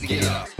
ready to get up.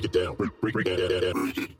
break it down. Break, break, break, break, break, break, break, break, break,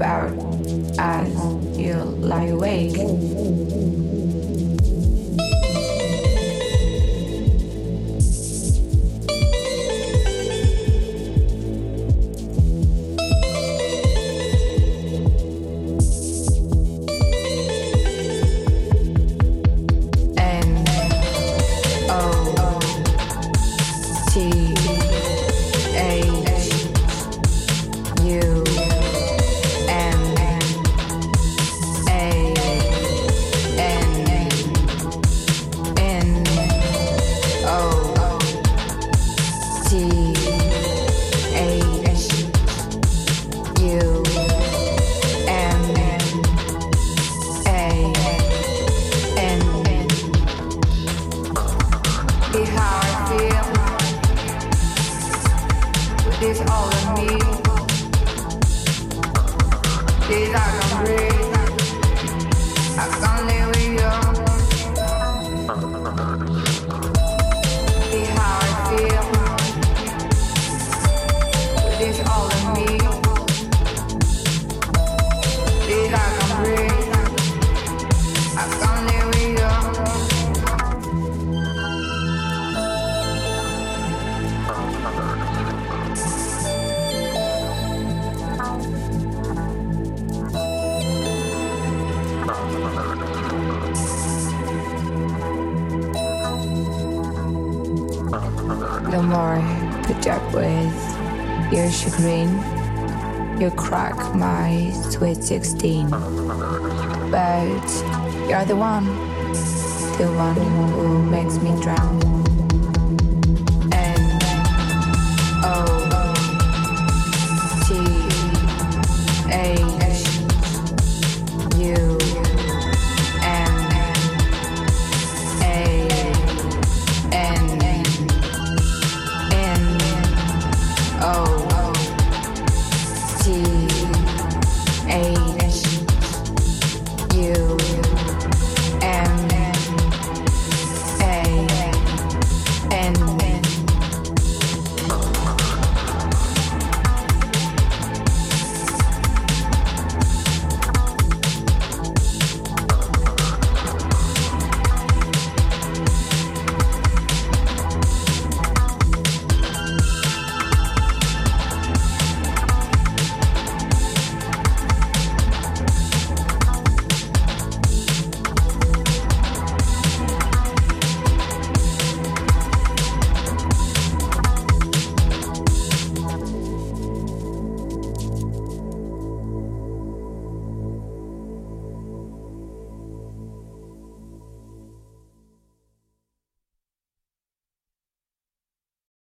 you you crack my sweet 16. But you're the one, the one who makes me drown.